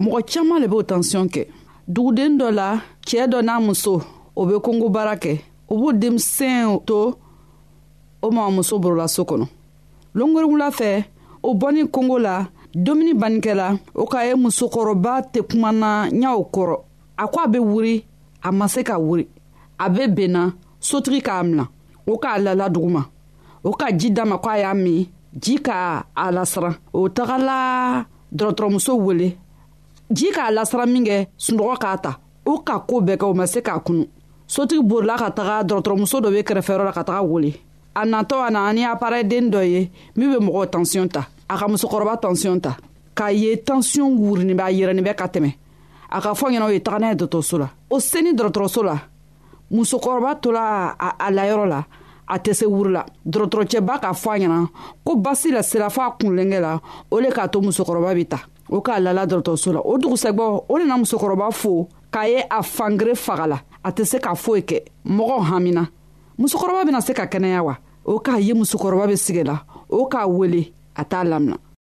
mɔgɔ caman le b'o tansiyɔn kɛ duguden dɔ la cɛɛ dɔ n'a muso o be kongo baara kɛ u b'u denmisɛn to o ma muso borola so kɔnɔ longoriwula fɛ o bɔni kongo la domuni bannikɛla o ka ye musokɔrɔba tɛ kumana ɲaw kɔrɔ a ko a be wuri a ma se ka wuri a be benna sotigi k'a mina o k'a lala duguma o ka ji dama ko a y'a min ji ka a lasiran o tagala dɔrɔtɔrɔmuso wele ji k'a lasara min kɛ sunɔgɔ k'a ta u ka ko bɛɛ kɛ u ma se k'a kunu sotigi borila ka taga dɔrɔtɔrɔmuso dɔ bɛ kɛrɛfɛyɔrɔ la ka taga wele a natɔ a na ni aparɛden dɔ ye min bɛ mɔgɔw tansiyɔn ta a ka musokɔrɔba tansiyɔn ta k'a ye tansiyɔn wurunin b'a yɛrɛnin bɛ ka tɛmɛ a ka fɔ ɲɛna o ye taga n'a ye dɔgɔtɔrɔso la o seni dɔgɔtɔrɔso la musokɔrɔba tola a layɔrɔ la a tɛ se wuru la dɔgɔtɔrɔcɛba k'a fɔ a ɲɛna ko basi la sira fɔ a kunlenkɛ la o le k'a to musokɔrɔba bɛ ta o k'a lala dɔgɔtɔrɔso la o dugusɛgbɔ o nana musokɔrɔba fo k'a ye a fangere faga la a tɛ se ka foyi kɛ mɔgɔ hamina musokɔrɔba bɛna se ka kɛnɛya wa o k'a ye musokɔrɔba bɛ sigi la o k'a wele a t'a lamina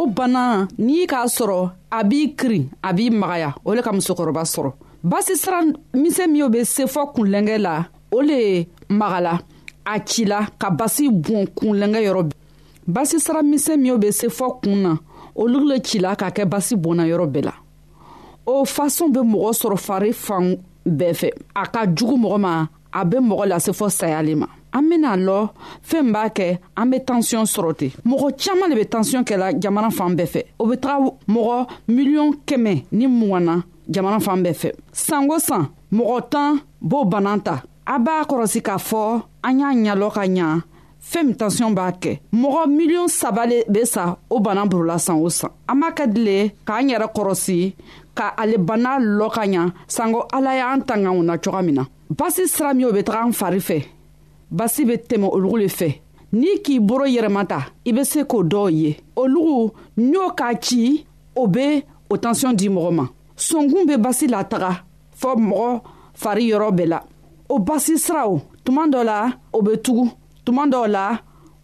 o bana n'i k'a sɔrɔ a b'i kirin a b'i magaya o le ka musokɔrɔba sɔrɔ basi sira misɛn min bɛ se fɔ kunlɛnkɛ la o le magala a cila ka basi bɔn kunlɛnkɛ yɔrɔ bɛɛ basi sara misɛn minw bɛ se fɔ kun na olu le cila ka kɛ basi bɔnna yɔrɔ bɛɛ la o fasɔn bɛ mɔgɔ sɔrɔ fari fan bɛɛ fɛ a ka jugu mɔgɔ ma a bɛ mɔgɔ lase fɔ sayali ma an bɛna lɔ fɛn b'a kɛ an bɛ tansiyɔn sɔrɔ ten mɔgɔ caman de bɛ tansiyɔn kɛla jamana fan bɛɛ fɛ o bɛ taga mɔgɔ miliyɔn kɛmɛ ni mugan na jamana fan bɛɛ fɛ sanko san mɔgɔ tan b'o bana ta a b'a kɔrɔsi k'a fɔ an y'a ɲalɔ ka ɲa fɛn min tansiyɔn b'a kɛ mɔgɔ miliyɔn saba le bɛ sa o bana burula san o san an b'a ka dile k'an yɛrɛ kɔrɔsi ka ale bana lɔ ka ɲa sanko ala y'an tanganw na cogoya min na basi sira min o bɛ taga an fari fɛ basi bɛ tɛmɛ olugu le fɛ n'i k'i boro yɛrɛmata i bɛ se k'o dɔw ye olugu ɲ'o k'a ci o bɛ o tansiyɔn di mɔgɔ ma sonkun bɛ basi lataga fɔ mɔgɔ fari yɔrɔ bɛɛ la o basi siraw tuma dɔ la o bɛ tugu tuma dɔw la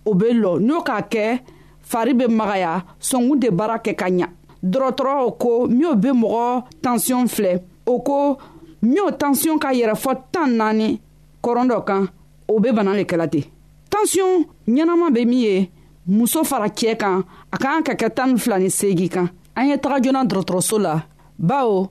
o bɛ lɔ n'o k'a kɛ fari bɛ magaya sɔnkun tɛ baara kɛ ka ɲa dɔgɔtɔrɔw ko minnu bɛ mɔgɔ tansiyɔn filɛ o ko minnu tansiyɔn ka yɛrɛ fɔ tan naani kɔrɔn dɔ kan o bɛ bana de kɛla ten tansiyɔn ɲɛnama bɛ min ye muso fara cɛ kan a ka kan ka kɛ tan ni fila ni seegin kan an ye taga joona dɔgɔtɔrɔso la bawo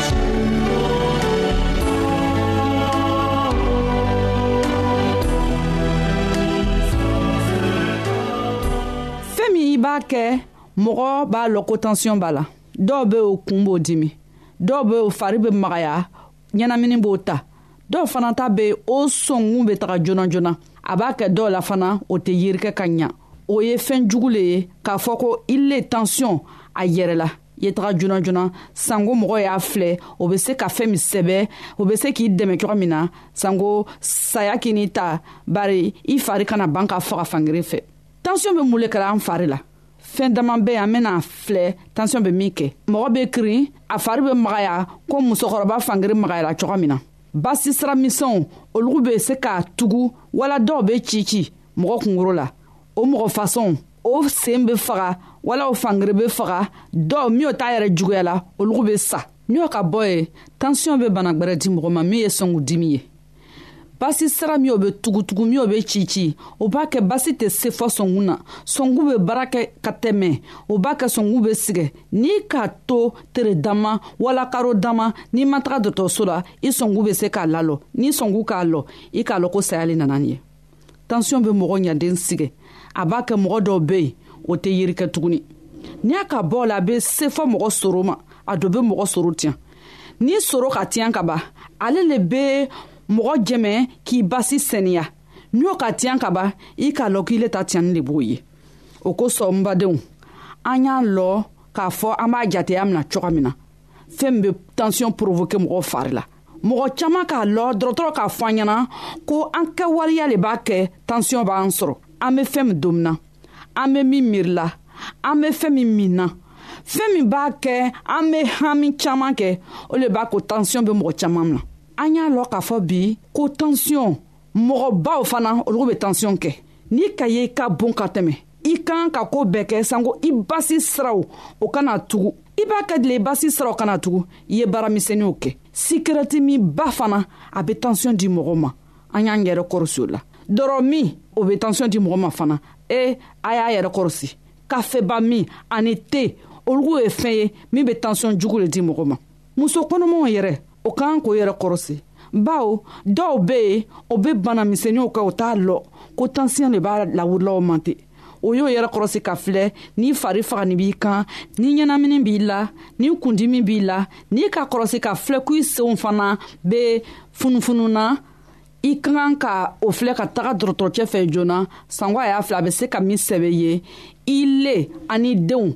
fɛn min i b'a kɛ mɔgɔ b'a lɔn ko tansiyɔn b'a la dɔw bɛ o kun b'o dimi dɔw bɛ o fari bɛ magaya ɲɛnamini b'o ta dɔw fana ta bɛ o sɔnkun bɛ taga joona joona a b'a kɛ dɔw la fana o tɛ yirikɛ ka ɲa o ye fɛn jugu le ye k'a fɔ ko i le tansiyɔn a yɛrɛ la ye taga joona joona sanko mɔgɔ y'a filɛ o bɛ se ka fɛn min sɛbɛ o bɛ se k'i dɛmɛ cogo min na sanko saya k'i ni ta bari i fari kana ban ka faga fangere fɛ tansiyɔn bɛ mun le kɛra an fari la fɛn daman bɛ an bɛna filɛ tansiyɔn bɛ min kɛ mɔgɔ bɛ kirin a fari bɛ magaya ko musokɔrɔba fangere magayara cogo min na basi sira misɛnw olu bɛ se ka tugu wala dɔw bɛ ci ci mɔgɔ kunkolo la o mɔgɔ fasɔn o sen be faga wala o fangere be faga dɔw min o t'a yɛrɛ juguya la olugu be sa min o ka bɔ ye tansiyɔn be bana gwɛrɛ di mɔgɔ ma min ye sɔngu dimi ye basi sira min o be tugutugu min o be cici o b'a kɛ basi tɛ se fɔ sɔngu na sɔngu be baara kɛ ka tɛmɛ o b'a kɛ sɔngu be sigɛ n'i k'a to tere dama wala karo dama n'i ma taga dɔtɔrɔso la i sɔngu be se k'a lalɔ n'i sɔngu k'a lɔ i k'a lɔ ko sayali nana nin ye tansiyɔn bɛ mɔgɔ ɲaden sigɛ a b'a kɛ mɔgɔ dɔw bɛ yen o tɛ yiri kɛ tuguni n'i y'a ka bɔ la a bɛ se fɔ mɔgɔ soro ma a dɔ bɛ mɔgɔ soro tiɲɛ n'i soro ka tiɲɛ ka ban ale le bɛ mɔgɔ jɛmɛ k'i basi sɛniya n'i y'o ka tiɲɛ ka ban i k'a lɔ k'i le ta tiɲɛni de b'o ye o kosɔn n badenw an y'a lɔ k'a fɔ an b'a jateya mina cogo min na fɛn min bɛ tansiyɔn porovoke mɔgɔ fari la mɔgɔ caaman k'a lɔ dɔrɔtɔrɔ k'a fɔ an ɲɛna ko an ka waleya le b'a kɛ tansiyɔn b'an sɔrɔ an be fɛɛn min domina an be min miirila an be fɛɛn min min na fɛɛn min b'a kɛ an be hami caaman kɛ o le b'a ko tansiyɔn be mɔgɔ caaman na an y'a lɔn k'a fɔ bi ko tansiyɔn mɔgɔbaw fana olugu be tansiyɔn kɛ n'i ka ye ka bon ka tɛmɛ i kan ka koo bɛɛ kɛ sanko i basi siraw o kana tugu i b'a ka dila i basi siraw kana tugu i ye baaramisɛnninw kɛ sikirɛti min ba fana a bɛ tansiyɔn di mɔgɔ ma an y'an yɛrɛ kɔrɔsi o la dɔrɔ min o bɛ tansiyɔn di mɔgɔ ma fana ee a y'a yɛrɛ kɔrɔsi kafeba min ani te olu ye fɛn ye min bɛ tansiyɔn jugu le di mɔgɔ ma muso kɔnɔmaw yɛrɛ o k'an k'o yɛrɛ kɔrɔsi bawo dɔw bɛ yen o bɛ bana misɛnninw kɛ o t'a lɔ ko tansiyɔn de b'a lawurulaw man ten o y'o yɛrɛ kɔrɔsi ka filɛ ni fari fagani b'i kan ni ɲɛnamini b'i la ni kundimi b'i la n'i ka kɔrɔsi ka filɛ ko i senw fana bɛ funufunu na i ka kan ka o filɛ ka taga dɔgɔtɔrɔcɛ fɛ joona sango a y'a filɛ a bɛ se ka min sɛbɛ ye i le ani denw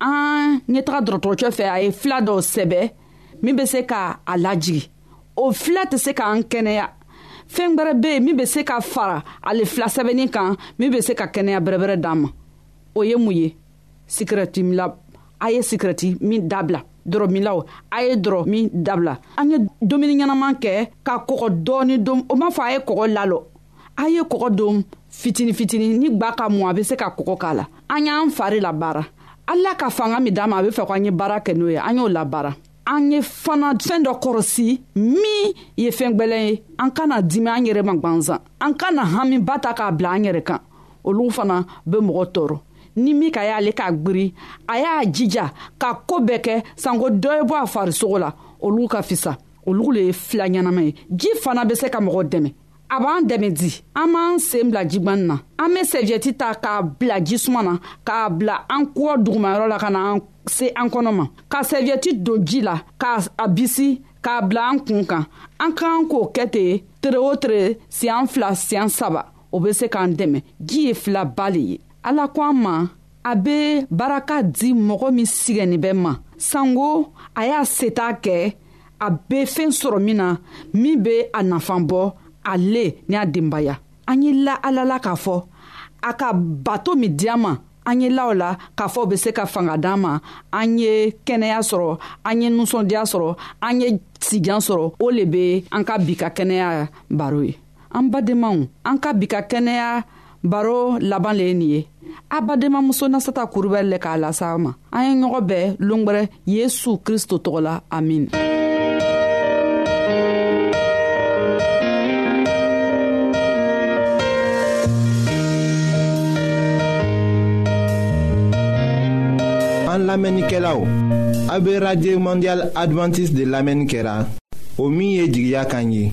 an ne taga dɔgɔtɔrɔcɛ fɛ a ye fila dɔw sɛbɛ min bɛ se ka a lajigi o fila tɛ se k'an kɛnɛya fɛn wɛrɛ bɛ yen min bɛ se ka fara ale fila sɛbɛnni kan min bɛ se ka kɛnɛya bɛrɛbɛrɛ d'an ma o ye mun ye sikirɛti mila a ye sikirɛti min dabila dɔrɔmilaw a ye dɔrɔ min dabila an ye dumuni ɲɛnaman kɛ ka kɔgɔ dɔɔni dom o m'a fɔ a ye kɔgɔ lalɔ a ye kɔgɔ don fitini fitini ni gwa ka mɔ a be se ka kɔgɔ k'a la an y'an fari la baara ala ka fanga min d'a ma a be fɛ ko an ye baara kɛ n'o ye an y'o labara an ye fana fɛɛn dɔ kɔrɔsi min ye fɛɛn gwɛlɛn ye an kana dimi an yɛrɛ ma gwanzan an kana hamiba ta k'a bila an yɛrɛ kan olu fana be mɔgɔ tɔɔrɔ ni min ka y'ale k'a gbiri a y'a jija ka koo bɛɛ kɛ sanko dɔ ye bɔ a farisogo la olu ka fisa olu le ye fila ɲɛnama ye ji fana be se ka mɔgɔ dɛmɛ a b'an dɛmɛ di an b'an seen bila jigwani na an be sɛviyɛti ta k'a bila jisuma na k'a bila an kɔɔ dugumayɔrɔ la ka na an se an kɔnɔ ma ka sɛviyɛti don ji la k'a a bisi k'a bila an kun kan an ka kan k'o kɛ ten tere o tere siyan fila siyan saba o be se k'an dɛmɛ ji ye filaba le ye ala ko an ma a bɛ baraka di mɔgɔ min sigɛnnin bɛ ma sanko a y'a seta kɛ a bɛ fɛn sɔrɔ min na min bɛ a nafan bɔ ale ni a denbaya an ye la ala la k'a fɔ a ka bato min di an ma an ye law la k'a fɔ bɛ se ka fanga d'an ma an ye kɛnɛya sɔrɔ an ye nisɔndiya sɔrɔ an ye sijan sɔrɔ o le bɛ an ka bi ka kɛnɛya baro ye an badenmaw an ka bi ka kɛnɛya baro laban le ye nin ye a badenmamuso nasata kurubɛri le k'a lase an ma an ye ɲɔgɔn bɛɛ longwɛrɛ yesu kristo tɔgɔ la amin an lamɛnnikɛlaw a be radio mondial advantiste de lamɛnni kɛra o min ye jigiya kan ye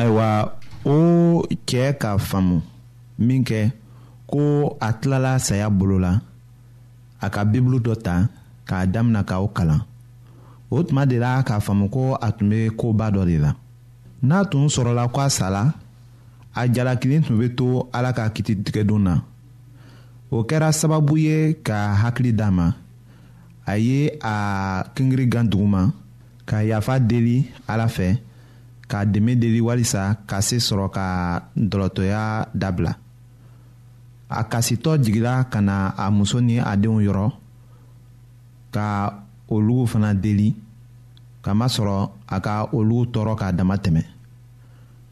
ayiwa o cɛ k'a faamu min kɛ ko a tilala saya bolo la a ka bibulu dɔ ta k'a damina ka o kalan o tuma de la k'a faamu ko a tun bɛ koba dɔ de la n'a tun sɔrɔla ko a sala a jalakili tun bɛ to ala ka kiti tigɛdon na o kɛra sababu ye ka hakili d'a ma a ye a kingiri gan duguma ka yafa deli ala fɛ ka dɛmɛ deli walisa ka se sɔrɔ ka dɔlɔtɔya dabila a kasitɔ jigila ka na a muso ni a denw yɔrɔ ka olugu fana deli kamasɔrɔ a ka olugu tɔɔrɔ k'a dama tɛmɛ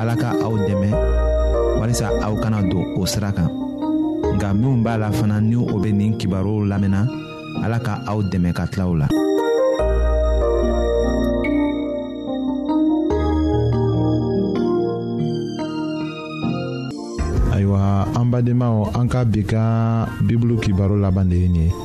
ala ka aw dɛmɛ walisa aw kana don o sira kan nka minnu b'a la fana ni o bɛ nin kibaruw lamɛnna ala ka aw dɛmɛ ka tila o la. ayiwa an badenmaw an ka bi ka bibulu kibaru laban de ye nin ye.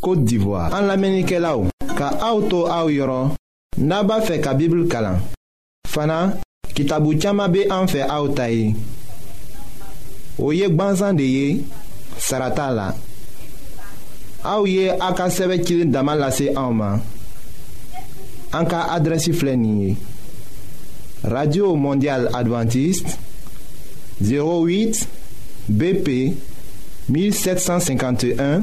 Côte d'Ivoire. En lamɛnnikɛlaw, ka aw to aw yɔrɔ n'a b'a fɛ ka Bible kalan. Fana, kitabu caman bɛ an fɛ aw ta ye. O ye gbansan de ye, sara t'a la. Aw ye a ka sɛbɛn cilen dama lase anw ma. An ka adrɛsi filɛ nin ye. Radio Mondial Adventiste 08 BP 1751